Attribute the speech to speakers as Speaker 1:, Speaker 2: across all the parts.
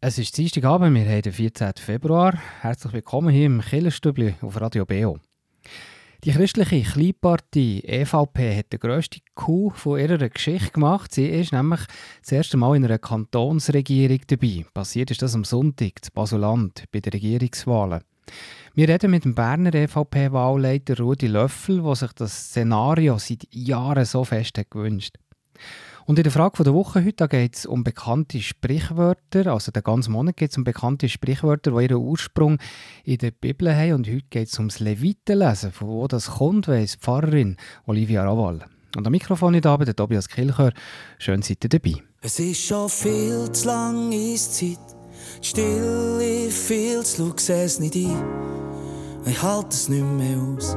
Speaker 1: Es ist Dienstagabend, wir haben den 14. Februar. Herzlich willkommen hier im Killerstübli auf Radio BO. Die christliche Kleinpartei EVP hat den grössten Coup von ihrer Geschichte gemacht. Sie ist nämlich das erste Mal in einer Kantonsregierung dabei. Passiert ist das am Sonntag, zu Basuland, bei den Regierungswahlen. Wir reden mit dem Berner EVP-Wahlleiter Rudi Löffel, der sich das Szenario seit Jahren so fest hat gewünscht hat. Und in der Frage der Woche heute geht es um bekannte Sprichwörter. Also den ganzen Monat geht es um bekannte Sprichwörter, die ihren Ursprung in der Bibel haben. Und heute geht es ums Levitenlesen. Von wo das kommt, weiss die Pfarrerin Olivia Rawal. Und am Mikrofon heute Abend der Tobias Kilcher. Schön seid ihr dabei.
Speaker 2: Es ist schon viel zu lang Zeit. Die Stille viel zu sehe es nicht ein. Ich halte es nicht mehr aus.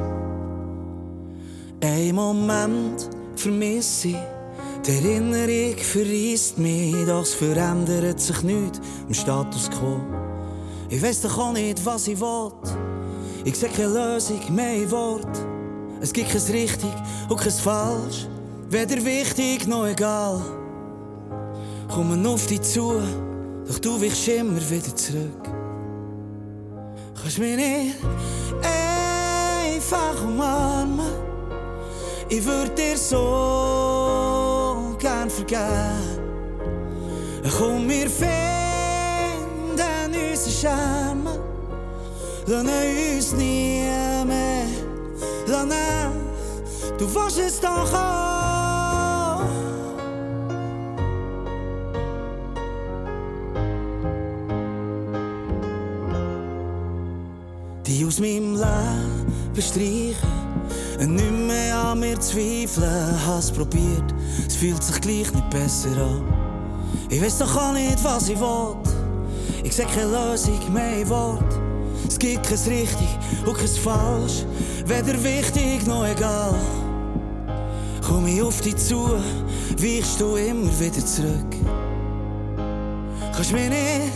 Speaker 2: Ein Moment vermisse ich die Erinnerung verreist mich, doch es verändert sich nichts im Status quo. Ich weiß doch auch nicht, was ich will. Ich sehe keine Lösung mehr in Wort. Es gibt kein richtig und kein falsch, weder wichtig noch egal. Kommen auf dich zu, doch du wichst immer wieder zurück. Kannst mich nicht einfach umarmen, ich würde dir so gern vergeben. Komm, wir finden unseren Charme. Lassen uns nie mehr. Lassen, du willst es doch auch. Die aus meinem Leben streichen nicht mehr an mir zweifeln, hab's probiert, es fühlt sich gleich nicht besser an. Ich weiß doch auch nicht, was ich will. Ich seh keine Lösung mehr Wort. Es gibt kein richtig und kein falsch, weder wichtig noch egal. Komm ich auf dich zu, weichst du immer wieder zurück. Kannst mich nicht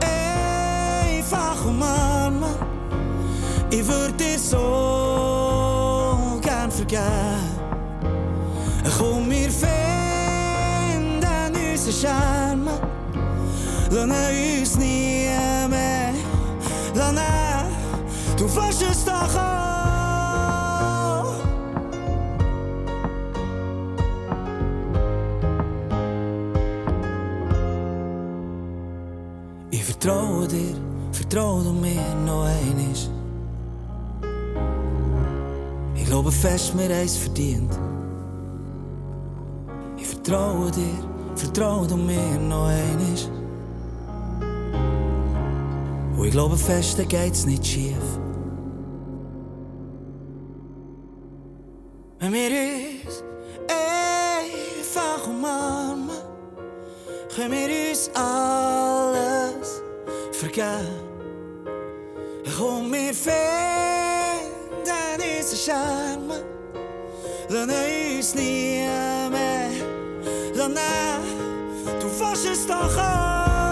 Speaker 2: einfach umarmen, ich würde dir so vergeben. Komm, wir finden unseren Charme. Lassen uns nie mehr. Lassen, du fasst es doch an. Ich vertraue dir, vertraue du mir noch einmal. Glaube fest, mir verdient. Ich vertraue dir, vertraue du mir noch einmal. Und ich glaube fest, geht's nicht schief. Lassen, du waschst es doch auch.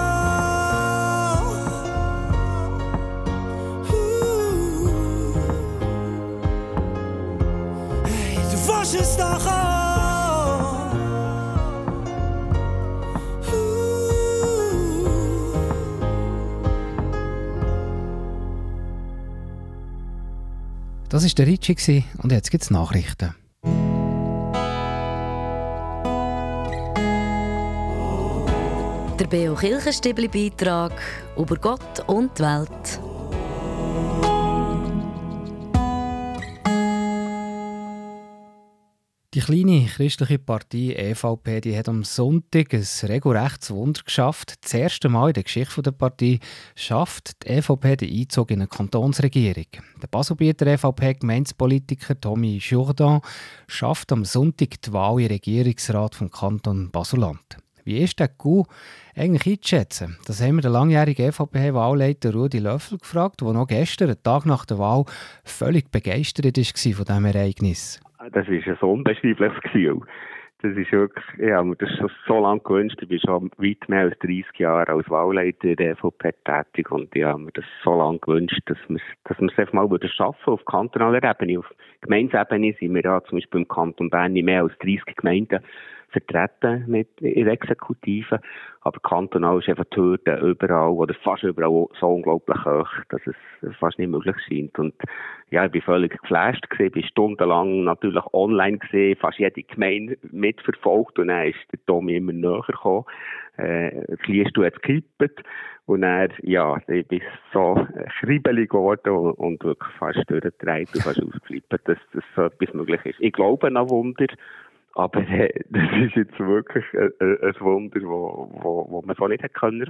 Speaker 2: Hey, du waschst es doch auch.
Speaker 1: Das war der Ritchie und jetzt gibt es Nachrichten.
Speaker 3: Beo Kirchenstibli Beitrag über Gott und die Welt.
Speaker 1: Die kleine christliche Partei EVP die hat am Sonntag ein regelrechtes Wunder geschafft. Das erste Mal in der Geschichte der Partei schafft die EVP den Einzug in eine Kantonsregierung. Der Baselbieter EVP-Gemeinspolitiker Tommy Jourdan schafft am Sonntag die Wahl im Regierungsrat vom Kanton Baseland. Wie ist der Coup eigentlich einzuschätzen? Das haben wir den langjährigen EVP-Wahlleiter Rudi Löffel gefragt, der noch gestern, einen Tag nach der Wahl, völlig begeistert war von diesem Ereignis
Speaker 4: das ist ein unbeschreibliches Gefühl. Das ist wirklich, ja, das ist so lange gewünscht. Ich bin schon weit mehr als 30 Jahre als Wahlleiter der EVP tätig und ich habe mir das so lange gewünscht, dass wir dass wir es einfach mal wieder schaffen auf kantonaler Ebene. Auf Gemeinsebene sind wir ja zum Beispiel im Kanton Bern in mehr als 30 Gemeinden vertreten mit in der Exekutive. Aber kantonal ist einfach die Hürde überall oder fast überall so unglaublich hoch, dass es fast nicht möglich scheint. Und ja, ich bin völlig geflasht gewesen, bin stundenlang natürlich online gesehen, fast jede Gemeinde mitverfolgt und dann ist der Tommy immer näher gekommen. Äh, das Liedstuhl hat gekippt und dann, ja, ich bin so kribbelig geworden und, und wirklich fast durchgedreht und fast ausgeflippt, dass, dass so etwas möglich ist. Ich glaube an Wunder, aber äh, das ist jetzt wirklich ein, ein Wunder, wo, wo, wo man so nicht hätte können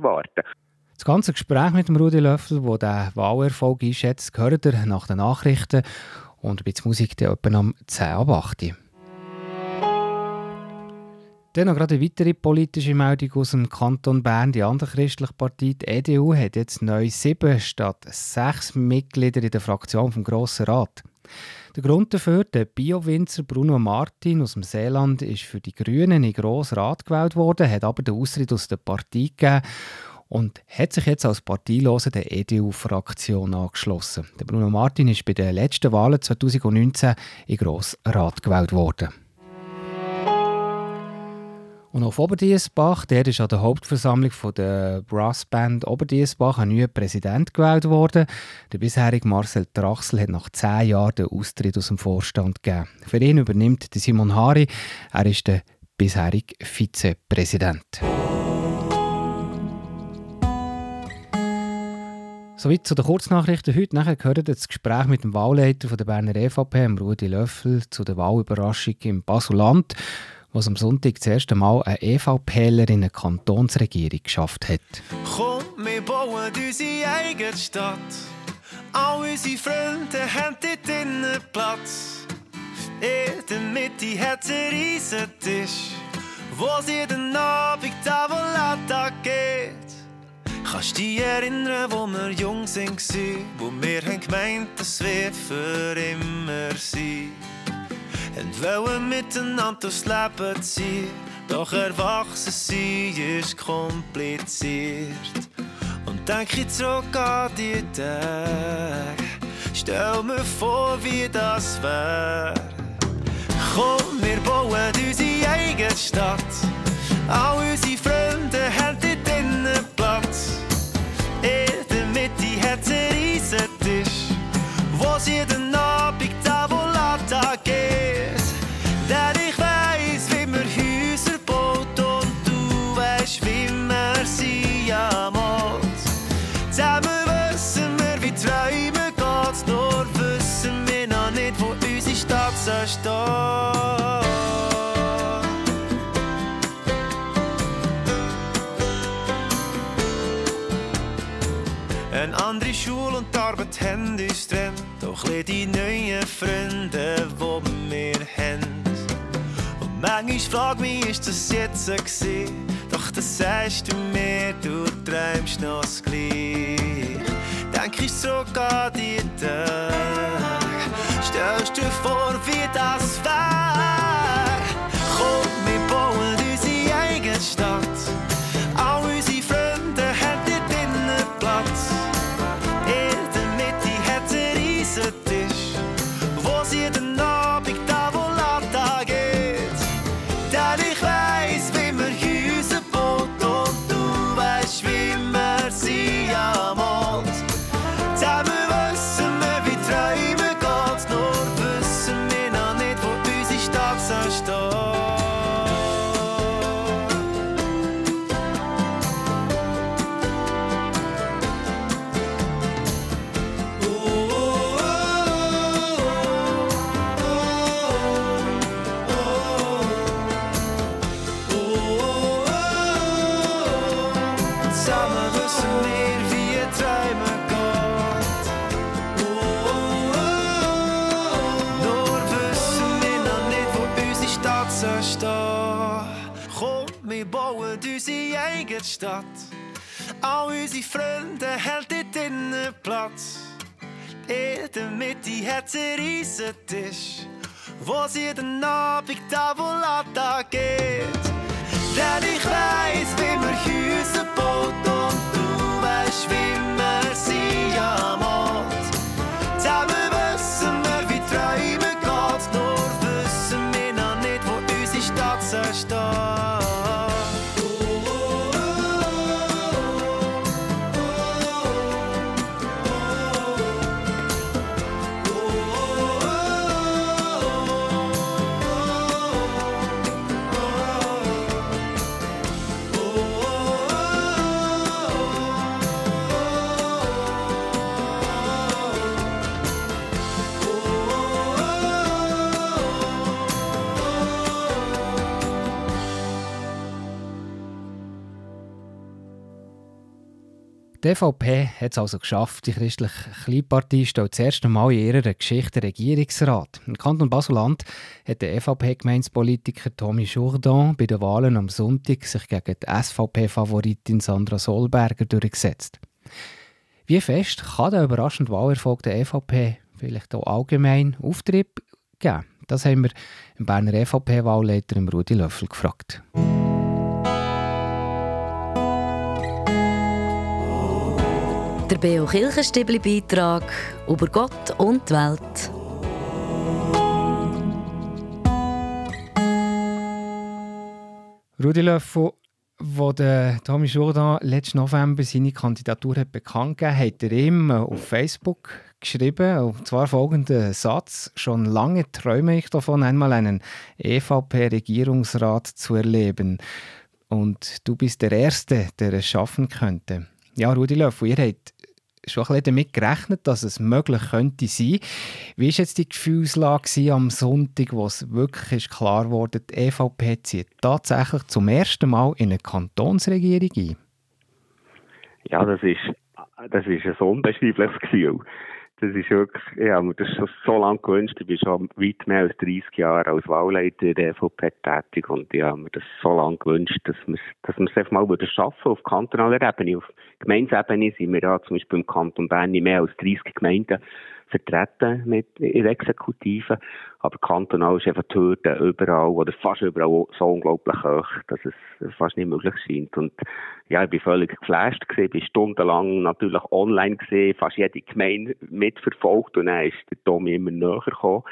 Speaker 1: Das ganze Gespräch mit dem Rudi Löffel, wo der Wahlerfolg einschätzt, gehört ihr nach den Nachrichten und ein bisschen Musik dann etwa am 10 ab 8 dann noch gerade eine weitere politische Meldung aus dem Kanton Bern. Die andere christliche Partei, die EDU, hat jetzt neu sieben statt sechs Mitglieder in der Fraktion vom Grossen Rat. Der Grund dafür, der Bio-Winzer Bruno Martin aus dem Seeland ist für die Grünen in Grossen Rat gewählt worden, hat aber den Austritt aus der Partei gegeben und hat sich jetzt als Parteiloser der EDU-Fraktion angeschlossen. Der Bruno Martin ist bei den letzten Wahlen 2019 in den Grossen Rat gewählt worden. Und auf Oberdiesbach, der ist an der Hauptversammlung von der Brassband Oberdiesbach ein neuer Präsident gewählt worden. Der bisherige Marcel Trachsel hat nach zehn Jahren den Austritt aus dem Vorstand gegeben. Für ihn übernimmt Simon Hari. Er ist der bisherige Vizepräsident. Soweit zu den Kurznachrichten heute. Nachher gehört das Gespräch mit dem Wahlleiter der Berner EVP, Rudi Löffel, zu der Wahlüberraschung im Basuland was am Sonntag das erste Mal eine EVPler in eine Kantonsregierung geschafft hat.
Speaker 5: Komm, wir bauen unsere eigene Stadt. All unsere Freunde haben dort drinnen Platz. In der Mitte hat es riesen Tisch, wo sie jeden Abend Tavolata geht. Kannst dich erinnern, wo wir jung waren, wo wir haben gemeint, es wird für immer sein? Und wollen miteinander Leben ziehen. Doch erwachsen sein ist kompliziert. Und denke zurück an die Tage, stell mir vor, wie das wär. Komm, wir bauen unsere eigene Stadt. All unsere Freunde haben dort drinnen Platz. In der Mitte hat es einen riesen Tisch, wo sie jeden Abend Tavolata geht. da. Eine andere Schule und Arbeit haben uns trennt. Doch die neuen Freunde, die wir haben. Und manchmal frag mich, ist das jetzt gewesen? Doch das sagst du mir, du träumst noch das gleich. Denk ich zurück an die Tage. Stellst dir vor, wie das wär? Komm, wir bauen unsere eigene Stadt. Unsere Freunde haben dort drinnen Platz. In der Mitte hat es einen riesen Tisch, wo sie jeden Abend Tavolata geht. Denn ich weiss, wie wir Häuser baut und du weißt, wie wir sie amort.
Speaker 1: Die EVP hat es also geschafft. Die christliche Kleinpartei stellt das erste Mal in ihrer Geschichte Regierungsrat. Im Kanton Basuland hat der EVP-Gemeinspolitiker Tommy Jourdan bei den Wahlen am Sonntag sich gegen die SVP-Favoritin Sandra Solberger durchgesetzt. Wie fest kann der überraschende Wahlerfolg der EVP vielleicht auch allgemein Auftrieb geben? Das haben wir im Berner EVP-Wahlleiter Rudi Löffel gefragt.
Speaker 3: Der Beo Kirchenstibli Beitrag über Gott und die Welt.
Speaker 1: Rudi Löffel, wo der Tommy Jourdan letzten November seine Kandidatur hat bekannt gegeben hat, er ihm auf Facebook geschrieben, und zwar folgenden Satz: Schon lange träume ich davon, einmal einen EVP-Regierungsrat zu erleben. Und du bist der Erste, der es schaffen könnte. Ja, Rudi Löffel, ihr habt schon ein bisschen damit gerechnet, dass es möglich könnte sein. Wie war jetzt die Gefühlslage am Sonntag, wo es wirklich ist klar wurde, die EVP zieht tatsächlich zum ersten Mal in eine Kantonsregierung ein?
Speaker 4: Ja, das ist, das ist ein unbeschreibliches Gefühl. Das ist wirklich, ja, das ist schon so lange gewünscht. Ich bin schon weit mehr als 30 Jahre als Wahlleiter der EVP tätig und ich habe mir das so lange gewünscht, dass wir, dass wir es einfach mal wieder schaffen auf kantonaler Ebene. Auf Gemeindesebene sind wir ja zum Beispiel im Kanton Bern nicht mehr als 30 Gemeinden vertreten mit in der Exekutive. Aber kantonal ist einfach die Hürde überall oder fast überall so unglaublich hoch, dass es fast nicht möglich scheint. Und ja, ich bin völlig geflasht gewesen, bin stundenlang natürlich online gesehen, fast jede Gemeinde mitverfolgt und dann ist der Tommy immer näher gekommen.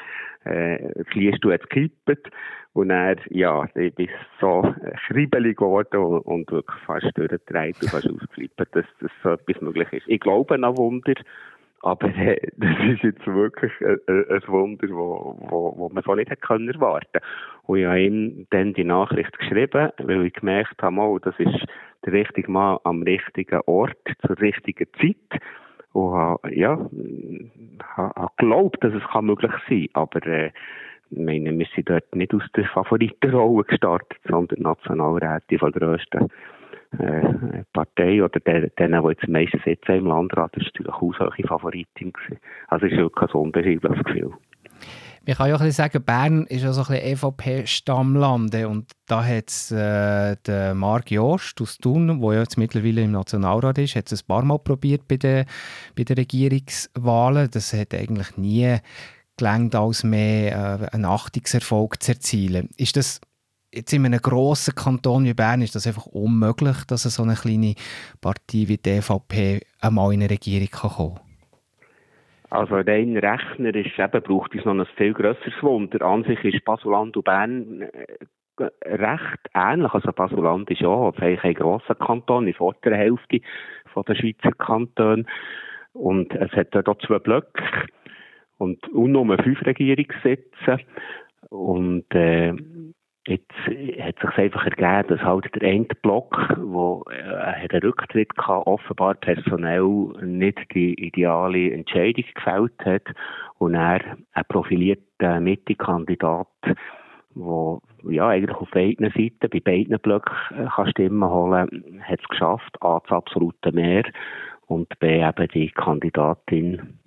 Speaker 4: Äh, das Liest jetzt gekippt. Und er, ja, ich bin so schriebelig geworden und wirklich fast durchgedreht und fast ausgeflippt, dass, dass so etwas möglich ist. Ich glaube an Wunder. Aber äh, das ist jetzt wirklich ein, ein Wunder, wo, wo, wo man so nicht hätte können Und ich habe ihm dann die Nachricht geschrieben, weil ich gemerkt habe, oh, das ist der richtige Mann am richtigen Ort, zur richtigen Zeit. Und habe, ja, habe, geglaubt, dass es möglich sein kann. Aber äh, meine, wir sind dort nicht aus der Favoritenrolle gestartet, sondern Nationalräte von grössten äh, Partei oder denen, die jetzt am meisten sitzen im Landrat, das war natürlich haushohe Favoritin. Gewesen. Also es ist wirklich ein unbeschreibliches Gefühl.
Speaker 1: Man kann ja auch sagen, Bern ist ja so ein EVP-Stammland und da hat es äh, den Marc Jost aus Thun, der ja jetzt mittlerweile im Nationalrat ist, hat es ein paar Mal probiert bei den, bei den Regierungswahlen. Das hat eigentlich nie gelangt, als mehr äh, einen Achtungserfolg zu erzielen. Ist das jetzt in einem grossen Kanton wie Bern ist das einfach unmöglich, dass so eine kleine Partei wie die EVP einmal in eine Regierung kann kommen
Speaker 4: also rein rechnerisch eben braucht es noch ein viel grösseres Wunder. An sich ist Basuland und Bern äh, recht ähnlich. Also Basuland ist ja eigentlich ein grosser Kanton, die vordere Hälfte von der Schweizer Kantone. Und es hat dort zwei Blöcke und, und nur fünf Regierungssitze. Und äh, Jetzt hat sich einfach ergeben, dass halt der eine Block, wo äh, einen Rücktritt hatte, offenbar personell nicht die ideale Entscheidung gefällt hat und er ein profilierter Mitte-Kandidat, der ja, eigentlich auf beiden Seiten, bei beiden Blöcken äh, kann Stimmen holen, hat es geschafft, A, das absolute Mehr und B, eben die Kandidatin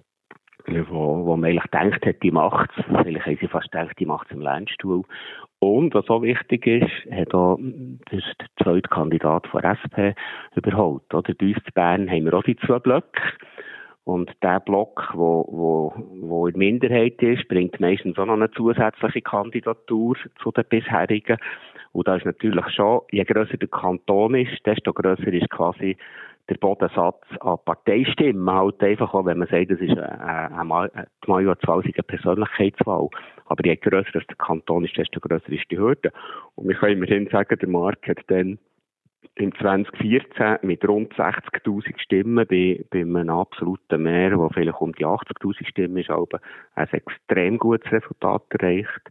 Speaker 4: wo, wo man eigentlich denkt hat, die macht es. Vielleicht haben sie fast gedacht, die macht es im Lernstuhl. Und, was auch wichtig ist, hat auch der zweite Kandidat von SP überholt. Oder? Bei uns in Bern haben wir auch die zwei Blöcke. Und der Block, wo, wo, wo in der Minderheit ist, bringt meistens auch noch eine zusätzliche Kandidatur zu den bisherigen. Und da ist natürlich schon, je grösser der Kanton ist, desto grösser ist quasi der Bodensatz an Parteistimmen halt einfach auch, wenn man sagt, das ist eine, eine, eine Majorzwahl, eine Persönlichkeitswahl. Aber je grösser der Kanton ist, desto grösser ist die Hürde. Und wir können immerhin sagen, der Markt hat dann im 2014 mit rund 60.000 Stimmen bei, bei einem absoluten Mehr, wo vielleicht um die 80.000 Stimmen ist, aber ein extrem gutes Resultat erreicht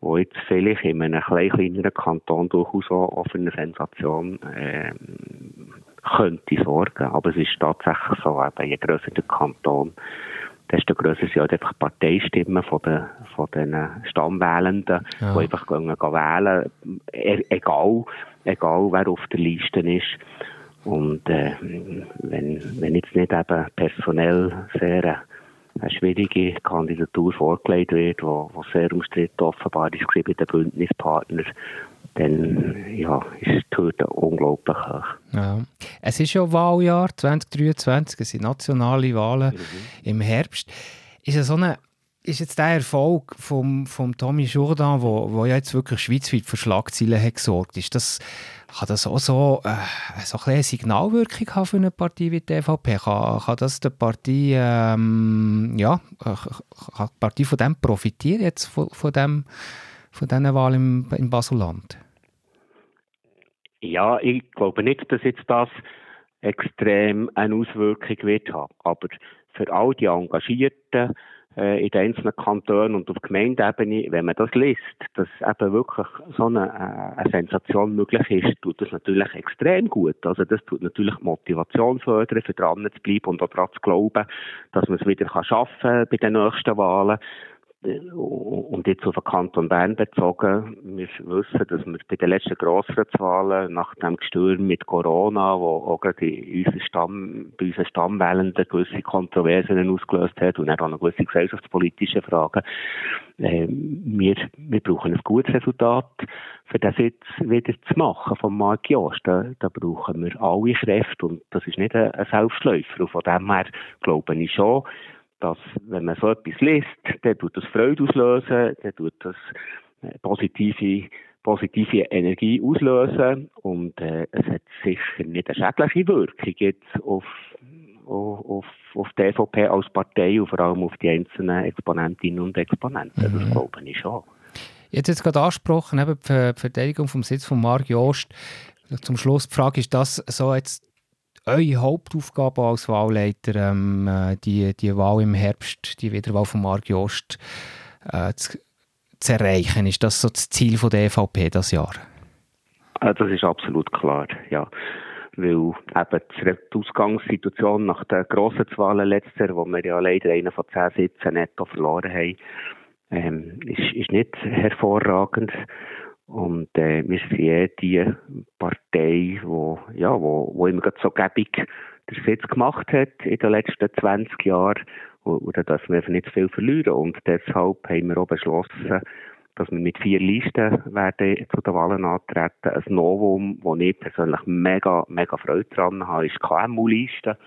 Speaker 4: wo jetzt vielleicht in einem klein kleineren Kanton durchaus auch für eine Sensation äh, könnte sorgen. Aber es ist tatsächlich so, eben, je grösser der Kanton, desto grösser sind halt einfach Parteistimmen von den, von den Stammwählenden, ja. die einfach gehen, gehen wählen, e-, egal, egal wer auf der Liste ist. Und äh, wenn, wenn jetzt nicht eben personell sehr eine schwierige Kandidatur vorgelegt wird, wo sehr umstritten offenbar ist bei den Bündnispartnern, dann ja, ist Hürde unglaublich hoch.
Speaker 1: Ja. Es ist ja Wahljahr 2023, es sind nationale Wahlen mhm. im Herbst. Ist es so eine ist jetzt der Erfolg von vom Tommy Jourdan, wo, wo ja jetzt wirklich schweizweit für Schlagzeilen hat gesorgt, ist das, kann das auch so, äh, so ein eine Signalwirkung haben für eine Partei wie die EVP? Kann, kann das der Partei, ähm, ja, kann die Partei von dem profitieren jetzt von, von, dem, von diesen Wahlen im, im Basuland?
Speaker 4: Ja, ich glaube nicht, dass jetzt das extrem eine Auswirkung wird haben. Aber für all die Engagierten äh, in den einzelnen Kantonen und auf Gemeindeebene, wenn man das liest, dass eben wirklich so eine, äh, eine Sensation möglich ist, tut das natürlich extrem gut. Also das tut natürlich Motivation fördern, für dran zu bleiben und auch daran zu glauben, dass man es wieder schaffen kann bei den nächsten Wahlen. Und jetzt auf den Kanton Bern bezogen, wir wissen, dass wir bei den letzten Grossratswahlen nach dem Gestürm mit Corona, wo auch gerade in Stamm, bei unseren Stammwählenden gewisse Kontroversen ausgelöst hat und auch noch gewisse gesellschaftspolitische Fragen, äh, wir, wir brauchen ein gutes Resultat, für das jetzt wieder zu machen vom Mark Jost. Da, da brauchen wir alle Kräfte und das ist nicht ein Selbstläufer. Und von dem her glaube ich schon, dass, wenn man so etwas liest, dann tut das Freude auslösen, dann tut das äh, positive, positive Energie auslösen und äh, es hat sicher nicht eine schädliche Wirkung jetzt auf, auf, auf die EVP als Partei und vor allem auf die einzelnen Exponentinnen und Exponenten. Mhm. Das glaube ich schon.
Speaker 1: Jetzt jetzt gerade angesprochen, eben die Verteidigung vom Sitz von Marc Jost. Zum Schluss die Frage, ist das so jetzt eure Hauptaufgabe als Wahlleiter, ähm, äh, die, die Wahl im Herbst, die Wiederwahl von Marc Jost äh, zu, zu, erreichen? Ist das so das Ziel von der EVP das Jahr?
Speaker 4: Äh, das ist absolut klar, ja. Weil eben die Ausgangssituation nach den grossen Wahlen letztes wo wir ja leider einen von zehn Sitzen netto verloren haben, ähm, ist, ist nicht hervorragend. Und äh, wir sind eh die Partei, wo, ja, wo, wo immer so gäbig der Sitz gemacht hat in den letzten 20 Jahren. Und, und da wir nicht viel verlieren. Und deshalb haben wir auch beschlossen, dass wir mit vier Listen werden zu den Wahlen antreten. Ein Novum, wo ich persönlich mega, mega Freude dran habe, ist KMU-Liste,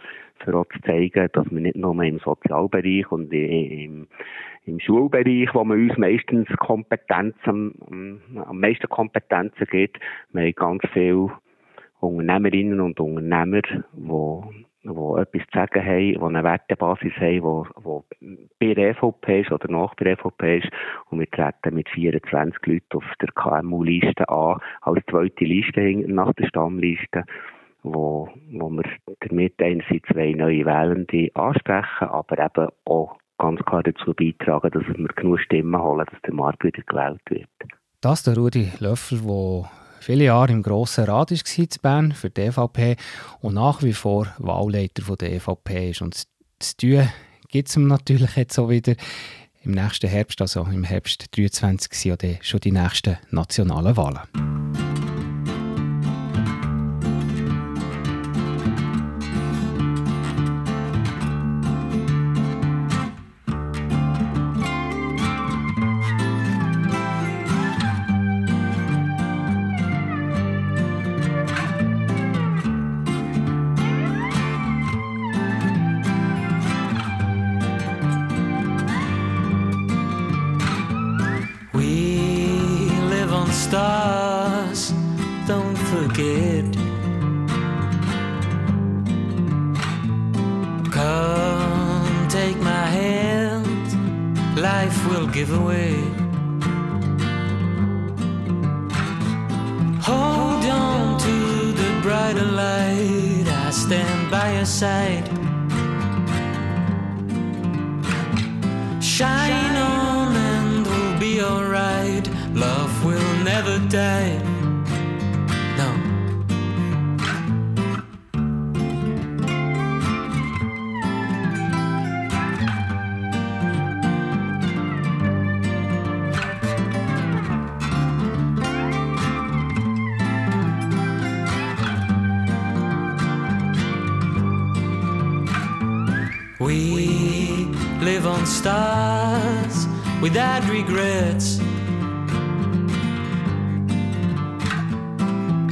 Speaker 4: für auch zu zeigen, dass wir nicht nur im Sozialbereich und im, im Schulbereich, wo man uns meistens Kompetenzen, am meisten Kompetenzen gibt, wir haben ganz viele Unternehmerinnen und Unternehmer, die die etwas zu sagen haben, die eine Wertebasis haben, die, die bei der EVP ist oder nach der EVP ist. Und wir treten mit 24 Leuten auf der KMU-Liste an, als zweite Liste nach der Stammliste, wo, wo wir damit einerseits zwei neue Wählende ansprechen, aber eben auch ganz klar dazu beitragen, dass wir genug Stimmen holen, dass der Markt wieder gewählt wird.
Speaker 1: Das der Rudi Löffel, der viele Jahre im Grossen Rat war in Bern für die EVP und nach wie vor Wahlleiter der EVP ist. Und das Tun gibt es ihm natürlich jetzt auch wieder im nächsten Herbst, also im Herbst 2023 sind ja schon die nächsten nationalen Wahlen.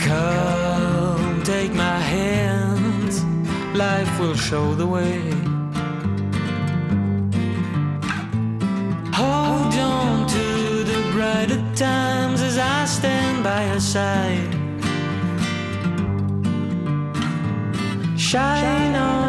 Speaker 6: Come, take my hand, life will show the way. Hold on to the brighter times as I stand by your side. Shine on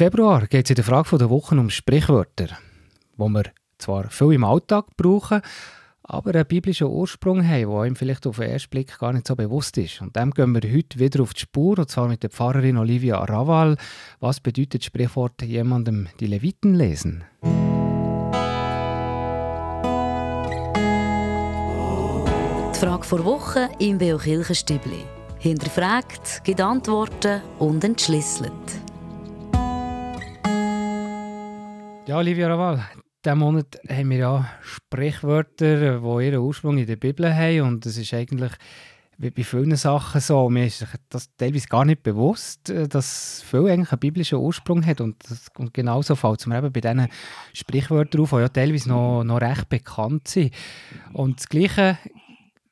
Speaker 1: Februar geht es in der Frage der Woche um Sprichwörter, wo wir zwar viel im Alltag brauchen, aber einen biblischen Ursprung haben, der einem vielleicht auf den ersten Blick gar nicht so bewusst ist. Und dem gehen wir heute wieder auf die Spur, und zwar mit der Pfarrerin Olivia Raval. Was bedeutet Sprichwort jemandem die Leviten lesen?
Speaker 3: Die Frage vor Woche im Beo Kirchenstübli. Hinterfragt, gibt Antworten und entschlüsselt.
Speaker 1: Ja, Olivia Raval, diesen Monat haben wir ja Sprichwörter, die ihren Ursprung in der Bibel haben. Und es ist eigentlich wie bei vielen Sachen so. Mir ist das teilweise gar nicht bewusst, dass viel eigentlich einen biblischen Ursprung hat. Und, das, und genauso fällt es mir eben bei diesen Sprichwörtern auf, die ja teilweise noch, noch recht bekannt sind. Und das Gleiche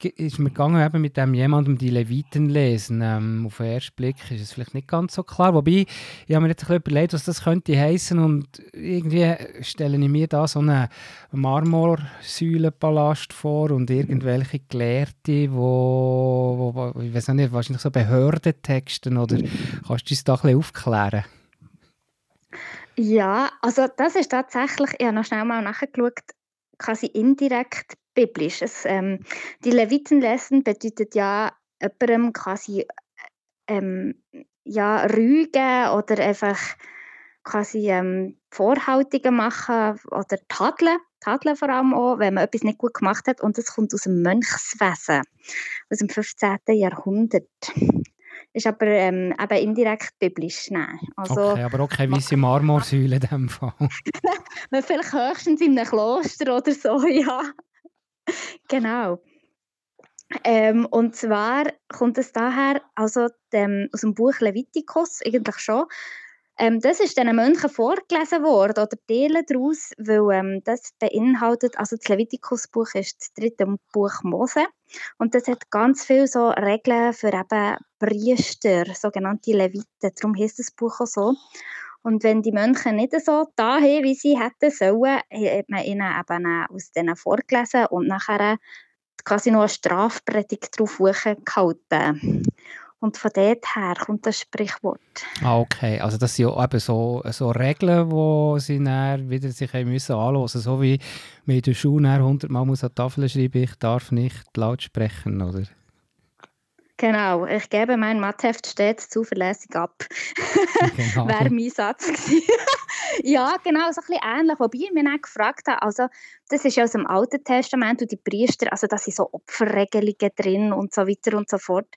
Speaker 1: ist mir gegangen eben mit dem jemandem die Leviten lesen. Ähm, auf den ersten Blick ist es vielleicht nicht ganz so klar. Wobei, ich habe mir jetzt ein bisschen überlegt, was das könnte heißen und irgendwie stelle ich mir da so einen Marmorsäulenpalast vor und irgendwelche Gelehrte, wo, wo, ich weiß nicht, wahrscheinlich so Behördentexten oder kannst du uns da ein bisschen aufklären?
Speaker 7: Ja, also das ist tatsächlich, ich habe noch schnell mal nachgeschaut, quasi indirekt biblisch. Es, ähm, die Levitenlesen bedeutet ja jemandem quasi ähm, ja, rügen oder einfach quasi ähm, Vorhaltungen machen oder tadeln, tadeln vor allem auch, wenn man etwas nicht gut gemacht hat und das kommt aus dem Mönchswesen, aus dem 15. Jahrhundert. Ist aber ähm, eben indirekt biblisch. Nein.
Speaker 1: Also, okay, aber auch keine weiße Marmorsäule in dem Fall.
Speaker 7: vielleicht höchstens in einem Kloster oder so, ja. Genau. Ähm, und zwar kommt es daher, also dem, aus dem Buch Leviticus eigentlich schon. Ähm, das ist den Mönchen vorgelesen worden oder Teile daraus, weil ähm, das beinhaltet, also das Leviticus-Buch ist das dritte Buch Mose und das hat ganz viele so Regeln für eben Priester, sogenannte Leviten. Darum heißt das Buch auch so. Und wenn die Mönche nicht so da haben, wie sie hätten sollen, hat man ihnen eben aus denen vorgelesen und nachher quasi noch eine Strafpredigt drauf gehalten. Und von dort her kommt das Sprichwort.
Speaker 1: Ah, okay. Also das sind ja eben so, so Regeln, die sie dann wieder sich haben müssen anhören So wie man in der Schule 100 Mal muss an die Tafel schreiben, ich darf nicht laut sprechen, oder?
Speaker 7: Genau, ich gebe mein Matheft stets zuverlässig ab. Genau. Wäre mein Satz gewesen. Ja, genau, so ein bisschen ähnlich. Wobei ich mich auch gefragt habe, also das ist ja aus dem Alten Testament und die Priester, also da sind so Opferregelungen drin und so weiter und so fort.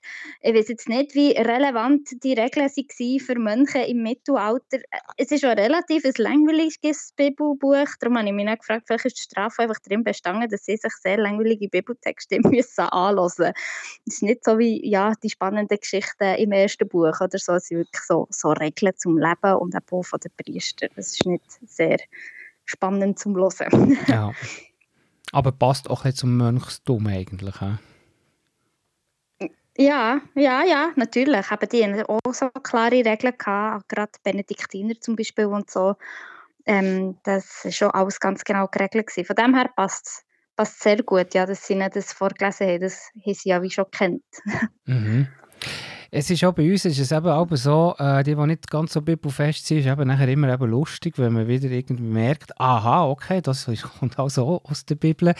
Speaker 7: Ich weiß jetzt nicht, wie relevant die Regeln waren für Mönche im Mittelalter. Es ist ein relativ ein langweiliges Bibelbuch, darum habe ich mich gefragt, vielleicht ist die Strafe einfach drin bestanden, dass sie sich sehr langweilige Bibeltexte müssen anhören müssen. Es ist nicht so wie ja, die spannenden Geschichten im ersten Buch oder so, es sind wirklich so, so Regeln zum Leben und auch von den Priestern. Das ist nicht sehr spannend zum Hören.
Speaker 1: ja. Aber passt auch ein zum Mönchstum eigentlich. He?
Speaker 7: Ja, ja, ja, natürlich. Aber die haben auch so klare Regeln gehabt, gerade Benediktiner zum Beispiel und so. Ähm, das war schon alles ganz genau geregelt. Gewesen. Von dem her passt es sehr gut, ja, dass sie nicht das vorgelesen haben. Das haben sie ja wie schon kennt.
Speaker 1: Mhm. Es ist auch bei uns ist es eben auch so, äh, die, die nicht ganz so bibelfest sind, ist eben nachher immer eben lustig, wenn man wieder irgendwie merkt, aha, okay, das kommt auch so aus der Bibel.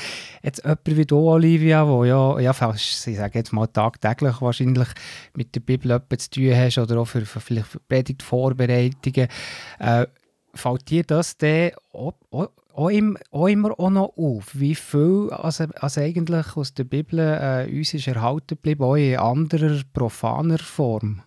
Speaker 1: Jetzt jemand wie du, Olivia, wo ja, ja fast, ich sage jetzt mal tagtäglich wahrscheinlich mit der Bibel etwas zu tun hast oder auch für, für vielleicht Predigtvorbereitungen, äh, fällt dir das dann auch immer, auch noch auf, wie viel also, also eigentlich aus der Bibel äh, uns ist erhalten geblieben, auch in anderer, profaner Form.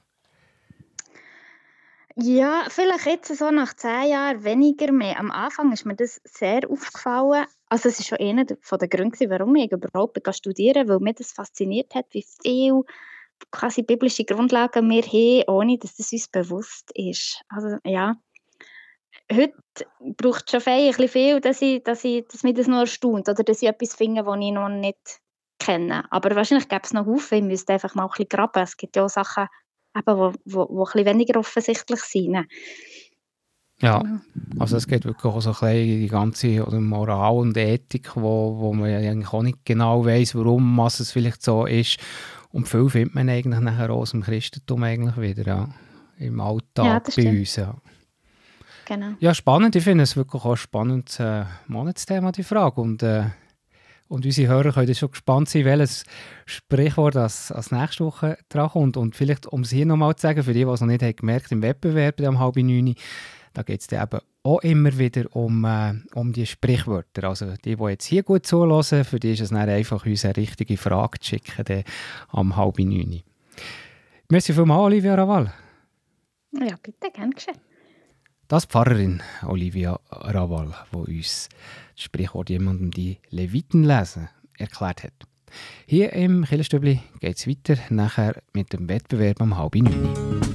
Speaker 7: Ja, vielleicht jetzt so nach zehn Jahren weniger mehr. Am Anfang ist mir das sehr aufgefallen. Also es war schon einer von den Gründen, warum ich überhaupt studieren weil mich das fasziniert hat, wie viel quasi biblische Grundlagen wir haben, ohne dass das uns bewusst ist. Also ja, heute braucht es schon ein bisschen viel, dass, ich, dass, ich, dass mich das noch erstaunt oder dass ich etwas finde, das ich noch nicht kenne. Aber wahrscheinlich gäbe es noch Haufen, ich müsste einfach mal ein bisschen graben. Es gibt ja auch Sachen, eben, wo, wo, wo ein bisschen weniger offensichtlich sind.
Speaker 1: Ja, genau. also es geht wirklich auch so ein bisschen die ganze oder Moral und Ethik, wo, wo man eigentlich auch nicht genau weiß, warum was es vielleicht so ist. Und viel findet man eigentlich nachher auch aus dem Christentum eigentlich wieder, ja. im Alltag ja, bei uns. Ja.
Speaker 7: Genau.
Speaker 1: Ja, spannend. Ich finde es wirklich auch ein spannendes äh, Monatsthema, die Frage. Und äh, und unsere Hörer können schon gespannt sein, welches Sprichwort als, als nächste Woche dran kommt. Und vielleicht, um es hier nochmal zu sagen, für die, die es noch nicht haben gemerkt im Wettbewerb am halb neun, da geht es eben auch immer wieder um, äh, um die Sprichwörter. Also die, die jetzt hier gut zulassen, für die ist es dann einfach, uns eine richtige Frage zu schicken am halb neun. Merci vielmals, Olivia Raval.
Speaker 7: Ja, bitte, gern geschehen.
Speaker 1: Das Pfarrerin Olivia Raval, die uns das Sprichwort jemandem die Leviten lesen erklärt hat. Hier im Killerstübli geht es weiter, nachher mit dem Wettbewerb am halb neun.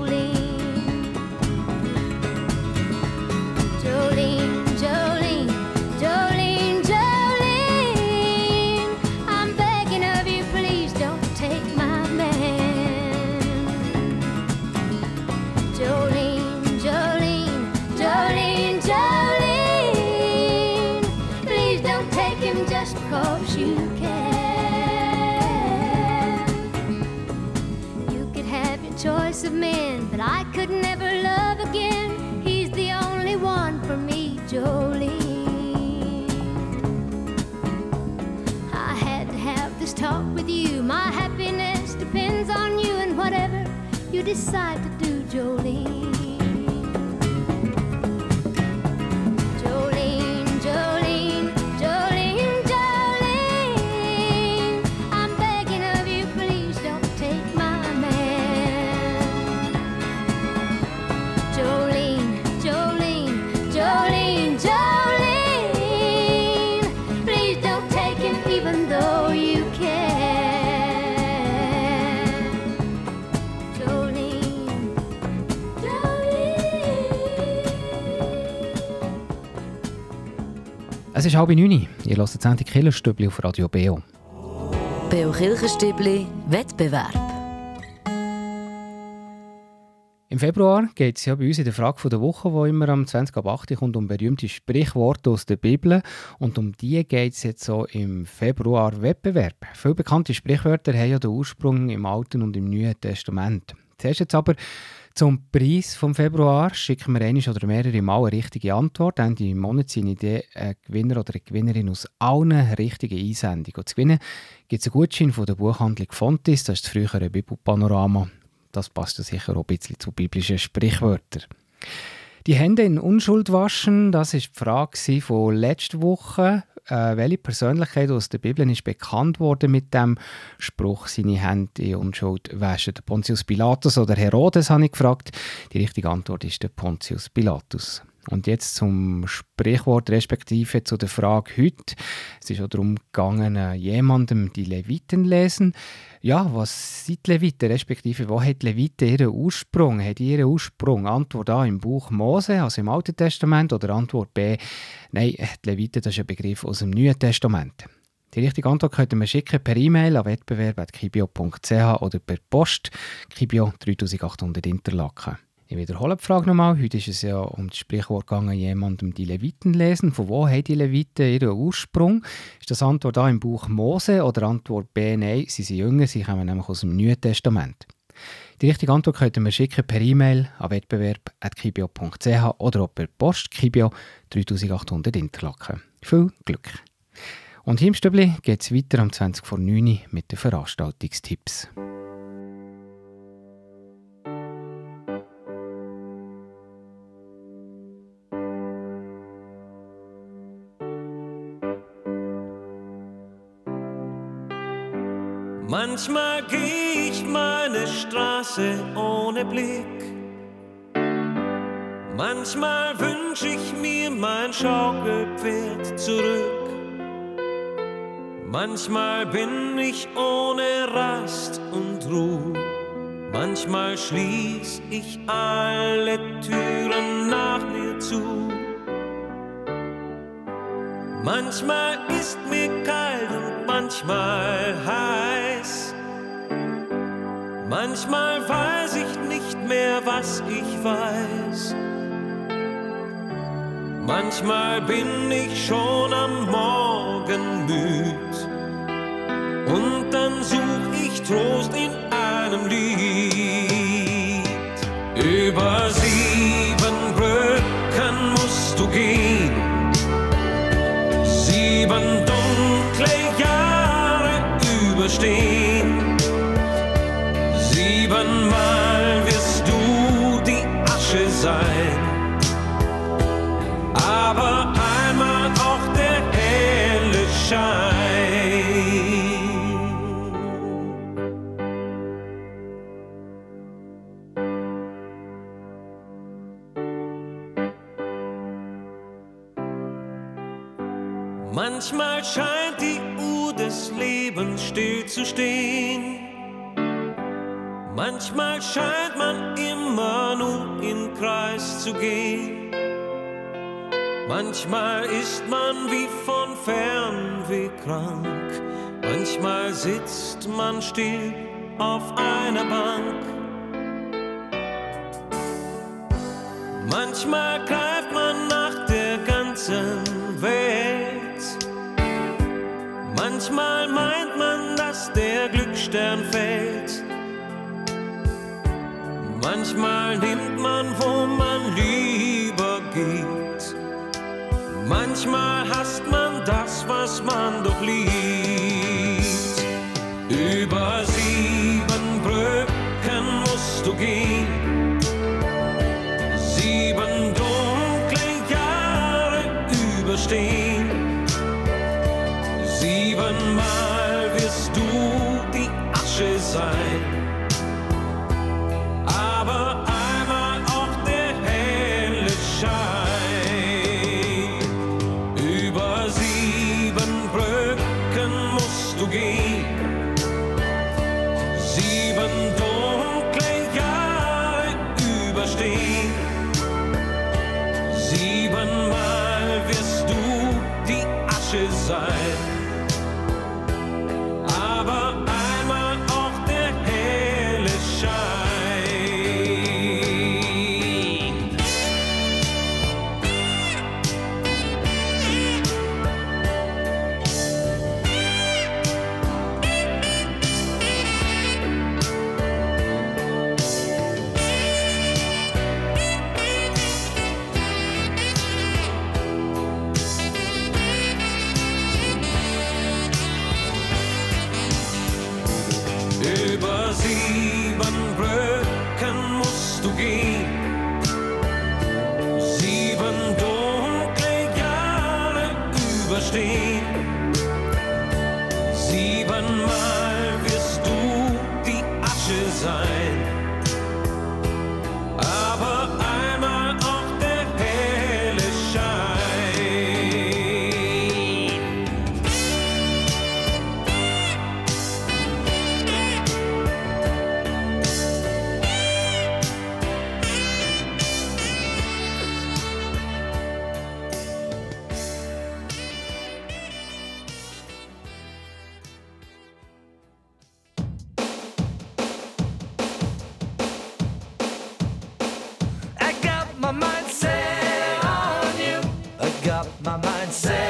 Speaker 8: Decide to do, Jolene.
Speaker 1: Es ist halb neun. Ihr hört das Sendung Killerstübli auf Radio Beo.
Speaker 3: Beo Kirchenstübli Wettbewerb.
Speaker 1: Im Februar geht es ja bei uns in der Frage der Woche, wo immer am 20 ab 8 kommt, um berühmte Sprichworte aus der Bibel. Und um die geht es jetzt so im Februar Wettbewerb. Viele bekannte Sprichwörter haben ja den Ursprung im Alten und im Neuen Testament. Zuerst jetzt aber zum Preis vom Februar schicken wir eine oder mehrere Mal eine richtige Antwort. Ende Monat sind Idee ein Gewinner oder eine Gewinnerin aus allen richtigen Einsendungen. Und zu gewinnen gibt es einen Gutschein von der Buchhandlung Fontis, das ist das frühere Bibelpanorama. Das passt sicher auch ein bisschen zu biblischen Sprichwörtern. Die Hände in Unschuld waschen, das ist die Frage von letzter Woche. Äh, welche Persönlichkeit aus der Bibel ist bekannt worden mit dem Spruch, seine Hände in Unschuld waschen? Der Pontius Pilatus oder Herodes, habe ich gefragt. Die richtige Antwort ist der Pontius Pilatus. Und jetzt zum Sprichwort, respektive zu der Frage heute. Es ist auch darum gegangen, äh, jemandem die Leviten lesen. Ja, was sind Leviten, respektive wo hat Leviten ihren Ursprung? Hat ihren Ursprung? Antwort A im Buch Mose, also im Alten Testament, oder Antwort B, nein, die Leviten, das ist ein Begriff aus dem Neuen Testament. Die richtige Antwort könnt ihr schicken per E-Mail an wettbewerb.kibio.ch oder per Post Kibio 3800 Interlaken. Ich wiederhole die Frage nochmal. Heute ist es ja um das Sprichwort gegangen, jemandem die Leviten lesen. Von wo haben die Leviten ihren Ursprung? Ist das Antwort A im Buch Mose oder Antwort B, nein, sie sind jünger, sie kommen nämlich aus dem Neuen Testament. Die richtige Antwort könnt ihr mir schicken per E-Mail an wettbewerb.kibio.ch oder per Post Kibio 3800 Interlaken. Viel Glück! Und hier im Stübli geht es weiter um 20 vor 9 Uhr mit den Veranstaltungstipps.
Speaker 6: Manchmal geh ich meine Straße ohne Blick. Manchmal wünsch ich mir mein Schaukelpferd zurück. Manchmal bin ich ohne Rast und Ruhe. Manchmal schließ ich alle Türen nach mir zu. Manchmal ist mir kalt und manchmal heiß. Manchmal weiß ich nicht mehr, was ich weiß. Manchmal bin ich schon am Morgen müd. Und dann such ich Trost in einem Lied. Über sieben Brücken musst du gehen. Sieben dunkle Jahre überstehen. Sein. Aber einmal auch der helle Schein. Manchmal scheint die Uhr des Lebens still zu stehen. Manchmal scheint Kreis zu gehen. Manchmal ist man wie von Fernweh krank. Manchmal sitzt man still auf einer Bank. Manchmal greift man nach der ganzen Welt. Manchmal meint man, dass der Glücksstern fällt. Manchmal nimmt man, wo man lieber geht. Manchmal hasst man das, was man doch liebt. Über sieben Brücken musst du gehen. Sieben dunkle Jahre überstehen. Siebenmal wirst du die Asche sein.
Speaker 9: say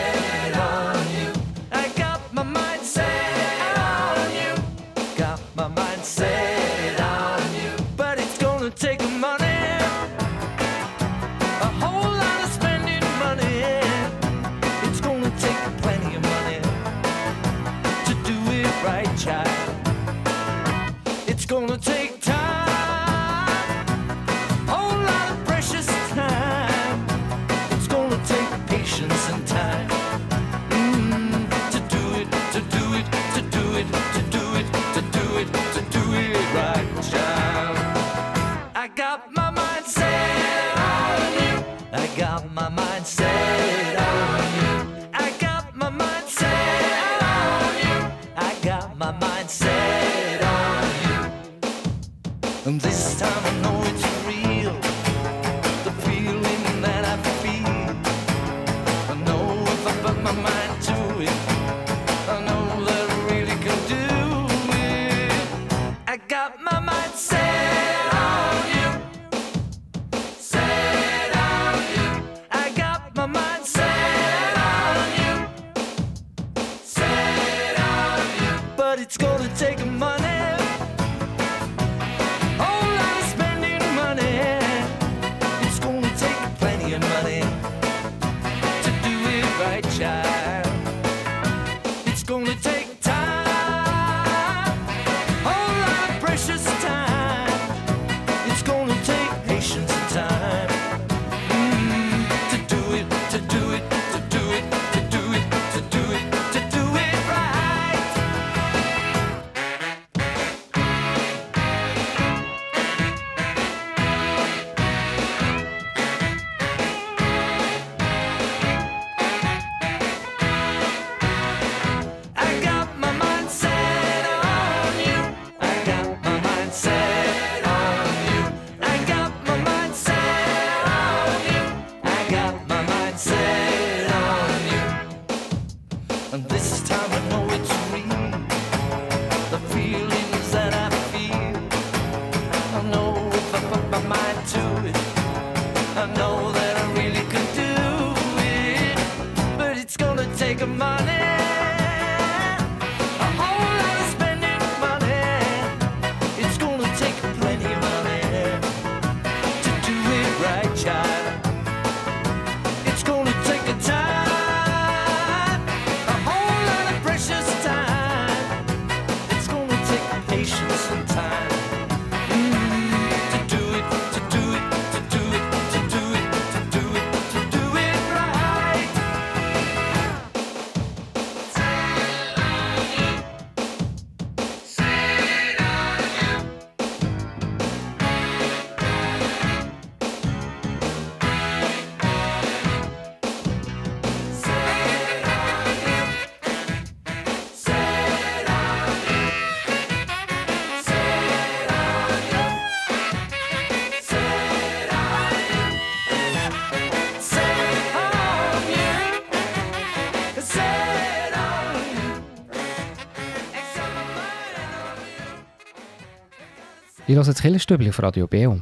Speaker 1: Ich höre das Killerstübli auf Radio Beo.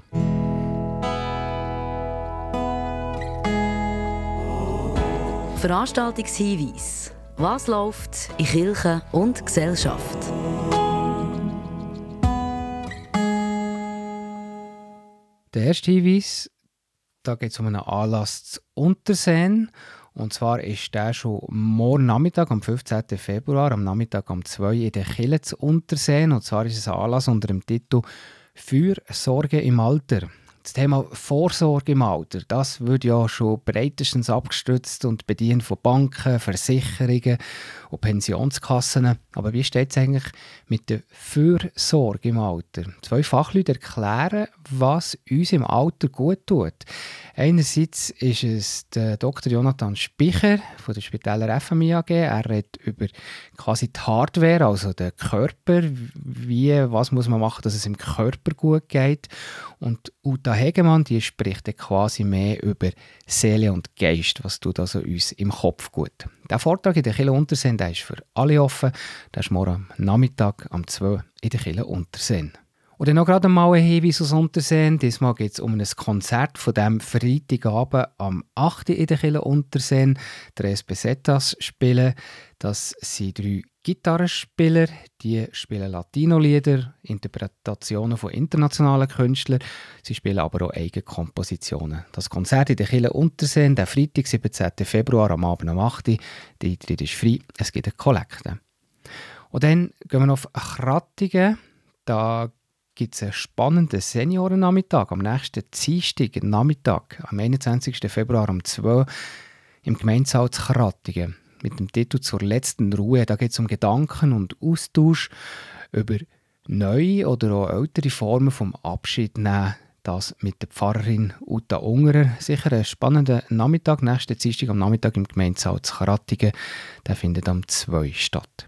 Speaker 3: Veranstaltungshinweis. Was läuft in Kirche und Gesellschaft?
Speaker 1: Der erste Hinweis, da geht es um einen Anlass zu Untersehen. Und zwar ist der schon morgen Nachmittag, am 15. Februar, am Nachmittag um 2 Uhr in der Kille zu Untersehen. Und zwar ist es ein Anlass unter dem Titel für Sorge im Alter. Das Thema Vorsorge im Alter, das wird ja schon breitestens abgestützt und bedient von Banken, Versicherungen und Pensionskassen. Aber wie steht es eigentlich mit der Fürsorge im Alter? Zwei Fachleute erklären, was uns im Alter gut tut. Einerseits ist es der Dr. Jonathan Spicher von der Spitaler FMI AG. Er redet über quasi die Hardware, also den Körper, wie, was muss man machen, dass es im Körper gut geht. Und Uta Hegemann, die spricht quasi mehr über Seele und Geist, was tut also uns im Kopf gut. Der Vortrag in der Kille Unterseen der ist für alle offen. Der ist morgen Nachmittag um 2 in der Kille Unterseen. Und dann noch gerade mal ein Hinweis aus Unterseen. Diesmal geht es um ein Konzert von dem Freitagabend am 8. in der Kille Unterseen. Tres Besettas spielen. Das sind drei Gitarrenspieler, die spielen Latino-Lieder, Interpretationen von internationalen Künstlern. Sie spielen aber auch eigene Kompositionen. Das Konzert in der Kille Unterseen, der Freitag, 17. Februar am Abend um 8 Uhr. Der Eintritt ist frei, es gibt eine Kollekte. Und dann gehen wir auf Krattingen. Da gibt es einen spannenden Seniorennachmittag am nächsten Dienstag, Nachmittag, am 21. Februar um 2 Uhr im Gemeindesaal zu Krattingen mit dem Titel «Zur letzten Ruhe». Da geht es um Gedanken und Austausch über neue oder auch ältere Formen vom Abschied nehmen. Das mit der Pfarrerin Uta Ungerer. Sicher ein spannender Nachmittag, nächsten Dienstag am Nachmittag im Gemeindesaal zu Karattigen. Der findet am 2 statt.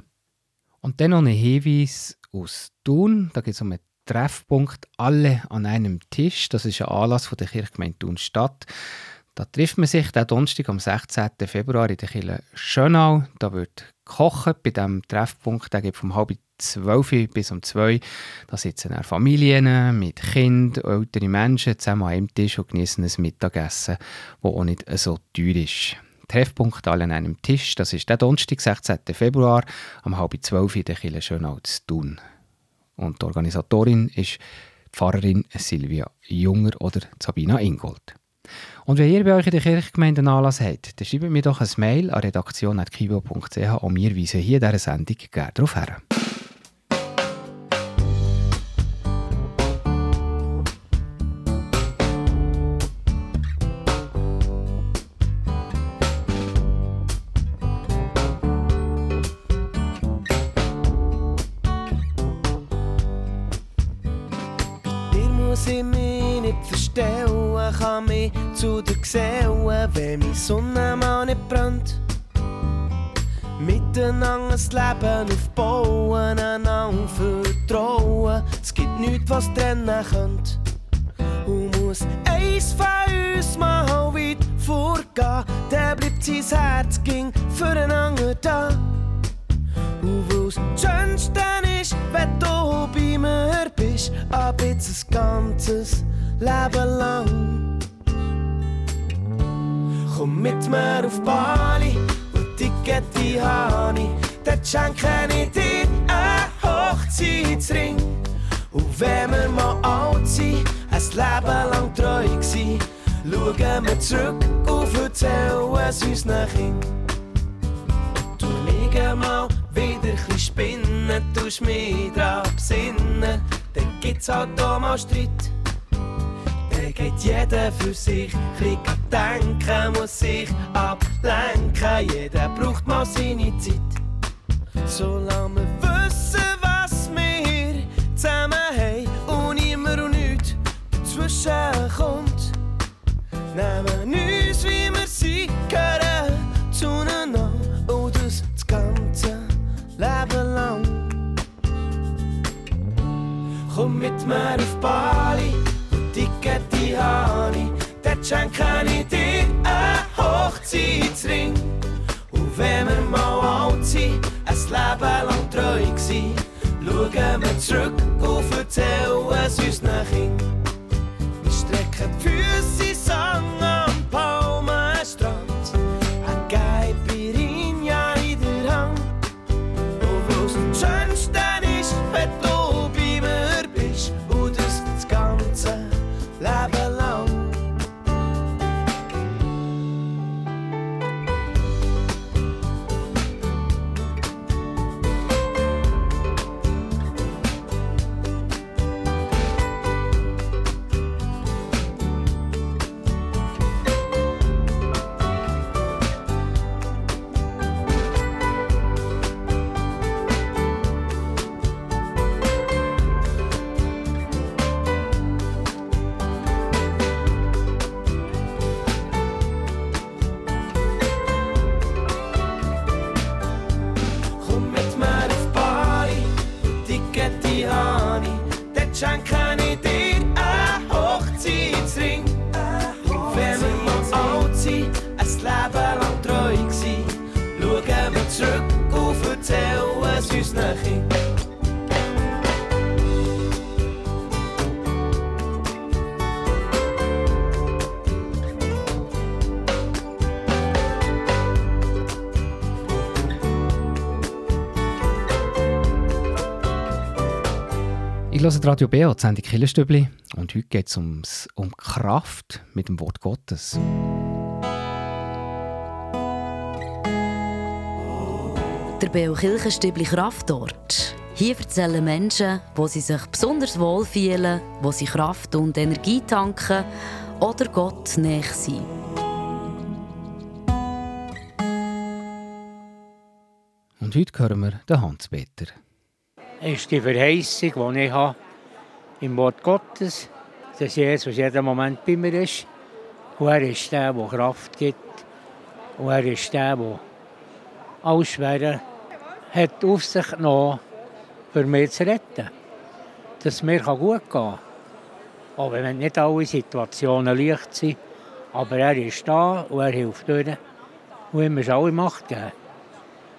Speaker 1: Und dann noch ein Hinweis aus Thun. Da geht es um einen Treffpunkt «Alle an einem Tisch». Das ist ein Anlass von der Kirchgemeinde Thun Stadt. Da trifft man sich den Donnerstag am 16. Februar in der Kirche Schönau. Da wird gekocht bei diesem Treffpunkt. Der geht vom halb zwölf bis um zwei. Da sitzen Familien mit Kind, ältere Menschen zusammen an einem Tisch und genießen ein Mittagessen, das auch nicht so teuer ist. Treffpunkt alle an einem Tisch. Das ist der Donnerstag, 16. Februar, um halb zwölf in der Kirche Schönau zu tun. Und die Organisatorin ist die Pfarrerin Silvia Junger oder Sabina Ingold. Und wenn ihr bei euch in der Kirchgemeinde einen Anlass habt, dann schreibt mir doch ein Mail an redaktion.kibo.ch und wir weisen hier dieser Sendung gerne darauf her.
Speaker 5: sehen, wenn meine Sonne mal nicht brennt. Miteinander das Leben aufbauen, einander vertrauen. Es gibt nichts, was trennen könnte. Und muss eins von uns mal weit vorgehen, der bleibt sein Herz ging füreinander da. Und wo's schönste ist, wenn du bist, ab jetzt ein ganzes Leben lang. Komm mit mir auf Bali und Ticket habe ich. Dort schenke ich dir einen Hochzeitsring. Und wenn wir mal alt sind, ein Leben lang treu gewesen, schauen wir zurück und erzählen es unseren Kindern. Du liegen mal wieder ein spinnen, tust mich dran besinnen, dann gibt's halt auch mal Streit geht jeder für sich. Ein denken, muss sich ablenken. Jeder braucht mal seine Zeit. Solange wir wissen, was wir zusammen haben und immer und nichts dazwischen kommt, nehmen uns, wie wir sind, gehören Komm mit mir auf Bali Ticket habe ich, dort schenke ich dir einen Hochzeitsring. Und wenn wir mal alt sind, ein Leben lang treu gewesen, schauen wir zurück Ich
Speaker 1: höre Radio BO, die Sendung Killerstübli. Und heute geht es um Kraft mit dem Wort Gottes.
Speaker 3: Der BO Kirchenstübli Kraftort. Hier erzählen Menschen, wo sie sich besonders wohl fühlen, wo sie Kraft und Energie tanken oder Gott näher sind.
Speaker 1: Und heute hören wir den Hans-Peter
Speaker 10: ist die Verheißung, die ich habe im Wort Gottes, dass Jesus jeden Moment bei mir ist. Und er ist der, der Kraft gibt. Und er ist der, der alles Schwere hat auf sich genommen, für mich zu retten. Dass es mir gut gehen kann. Auch wenn nicht alle Situationen leicht sind. Aber er ist da und er hilft durch. Und ihm ist alle Macht gegeben.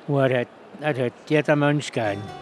Speaker 10: Und er hat, er hat jeden Menschen gern.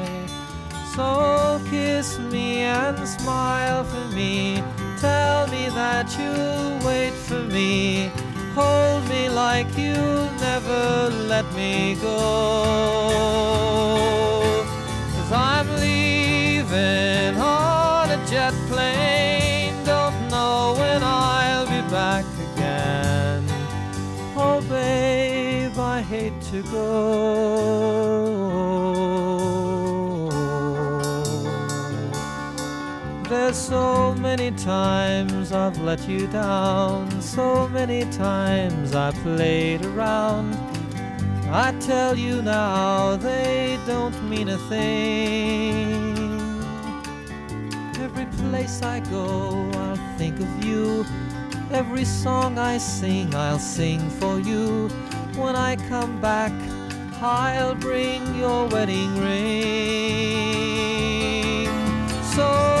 Speaker 11: So kiss me and smile for me. Tell me that you'll wait for me. Hold me like you'll never let me go. Cause I'm leaving on a jet plane. Times I've let you down, so many times I played around. I tell you now, they don't mean a thing. Every place I go, I'll think of you. Every song I sing, I'll sing for you. When I come back, I'll bring your wedding ring. So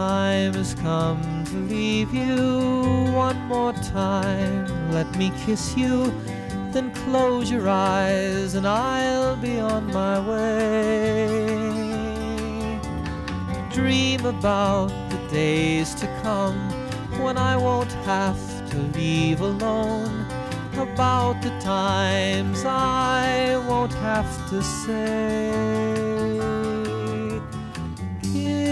Speaker 11: time has come to leave you one more time. Let me kiss you, then close your eyes, and I'll be on my way. Dream about the days to come when I won't have to leave alone. About the times I won't have to say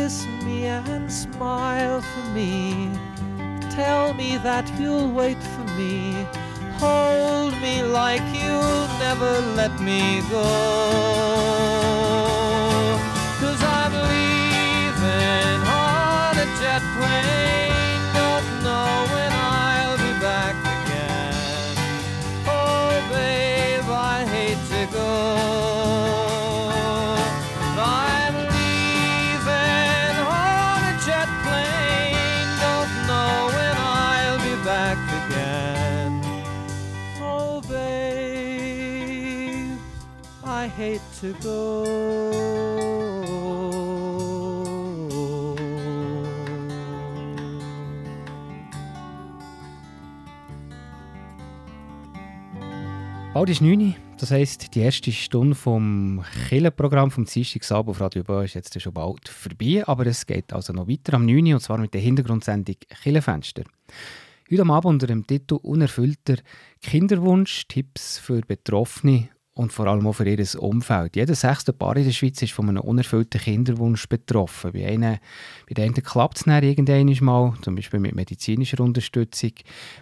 Speaker 11: kiss me and smile for me. Tell me that you'll wait for me. Hold me like you'll never let me go. Cause I'm leaving on a jet plane. To go.
Speaker 1: Bald ist 9 Uhr, das heisst, die erste Stunde vom Killenprogramm vom Dienstagsabend auf Radio Bö ist jetzt schon bald vorbei, aber es geht also noch weiter am 9 Uhr, und zwar mit der Hintergrundsendung Killenfenster. Heute am Abend unter dem Titel «Unerfüllter Kinderwunsch – Tipps für Betroffene und vor allem auch für ihr Umfeld. Jeder sechste Paar in der Schweiz ist von einem unerfüllten Kinderwunsch betroffen. Bei einen, bei einen klappt es dann irgendwann mal, zum Beispiel mit medizinischer Unterstützung,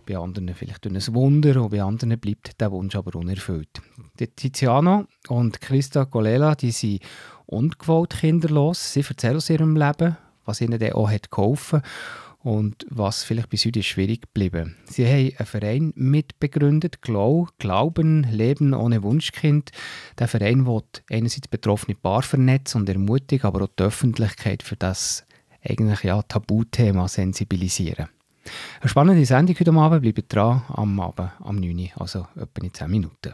Speaker 1: bei anderen vielleicht durch ein Wunder und bei anderen bleibt der Wunsch aber unerfüllt. Die Tiziano und Christa Golela, die sind ungewollt kinderlos. Sie erzählen aus ihrem Leben, was ihnen dann auch geholfen hat und was vielleicht bis heute schwierig geblieben. Sie haben einen Verein mitbegründet, Glau, Glauben, Leben ohne Wunschkind. Der Verein will einerseits betroffene Paar vernetzen und ermutigen, aber auch die Öffentlichkeit für das eigentlich ja Tabuthema sensibilisieren. Eine spannende Sendung heute Abend, bleibt dran am Abend am 9 Uhr, also etwa in 10 Minuten.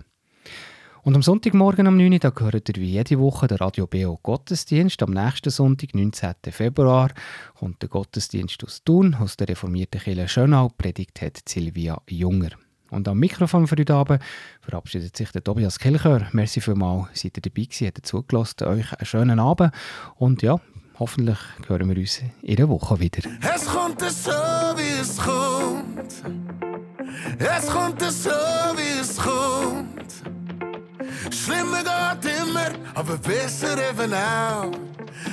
Speaker 1: Und am Sonntagmorgen am 9 Uhr, da gehört ihr wie jede Woche der Radio BO Gottesdienst. Am nächsten Sonntag, 19. Februar, kommt der Gottesdienst aus Thun, aus der reformierten Kirche Schönau. Predigt hat Silvia Junger. Und am Mikrofon für heute Abend verabschiedet sich der Tobias Kelcher. Merci vielmals, seid ihr dabei gewesen, habt zugelassen. Euch einen schönen Abend und ja, hoffentlich hören wir uns in der Woche wieder.
Speaker 12: Es kommt so, wie es kommt. Es kommt so, wie. Schlimmer geht immer, aber besser eben auch.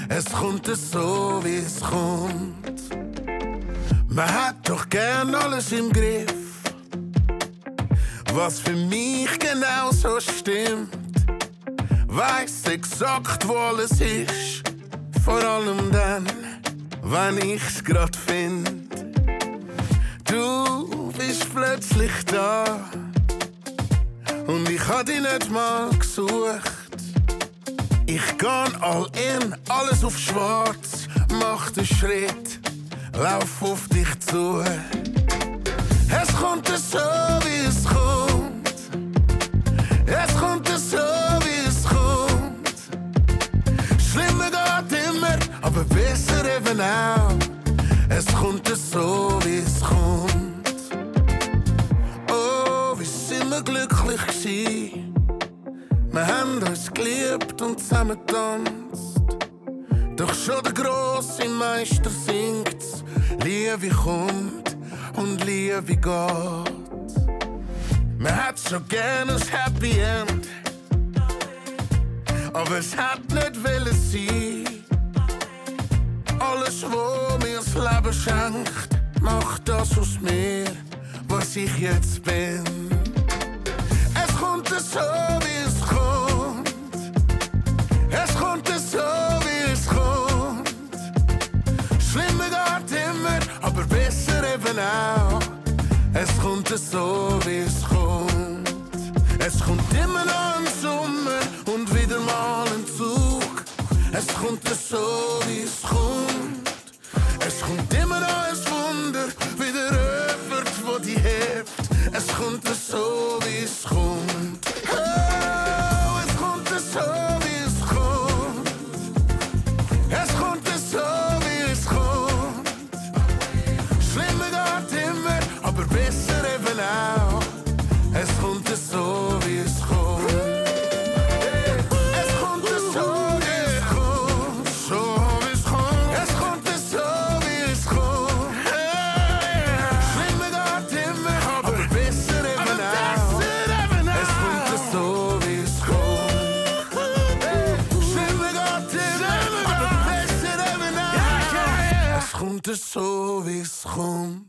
Speaker 12: Es kommt so, wie es kommt. Man hat doch gern alles im Griff. Was für mich genau so stimmt. Weiß exakt, wo alles ist. Vor allem dann, wenn ich's grad find. Du bist plötzlich da und ich hab dich nicht mal gesucht. Ich kann all in, alles auf schwarz, mach den Schritt, lauf auf dich zu. Es kommt so, wie es kommt. Es kommt so, wie es kommt. Schlimmer geht immer, aber besser eben auch. Es kommt so, wie es kommt. Glücklich gewesen. Wir haben uns geliebt und zusammen getanzt. Doch schon der grosse Meister singt's. Liebe kommt und Liebe geht. Man hat schon gerne ein Happy End. Aber es hat nicht wollen sein. Alles, was mir das Leben schenkt, macht das aus mir, was ich jetzt bin es so, wie es kommt. Es es so, wie es kommt. Schlimmer geht immer, aber besser eben auch. Es es so, wie es kommt. Es kommt immer noch ein Sommer und wieder mal ein Zug. Es kommt so, wie es kommt. Es kommt immer noch ein Es kommt so, wie es kommt. So wie es kommt.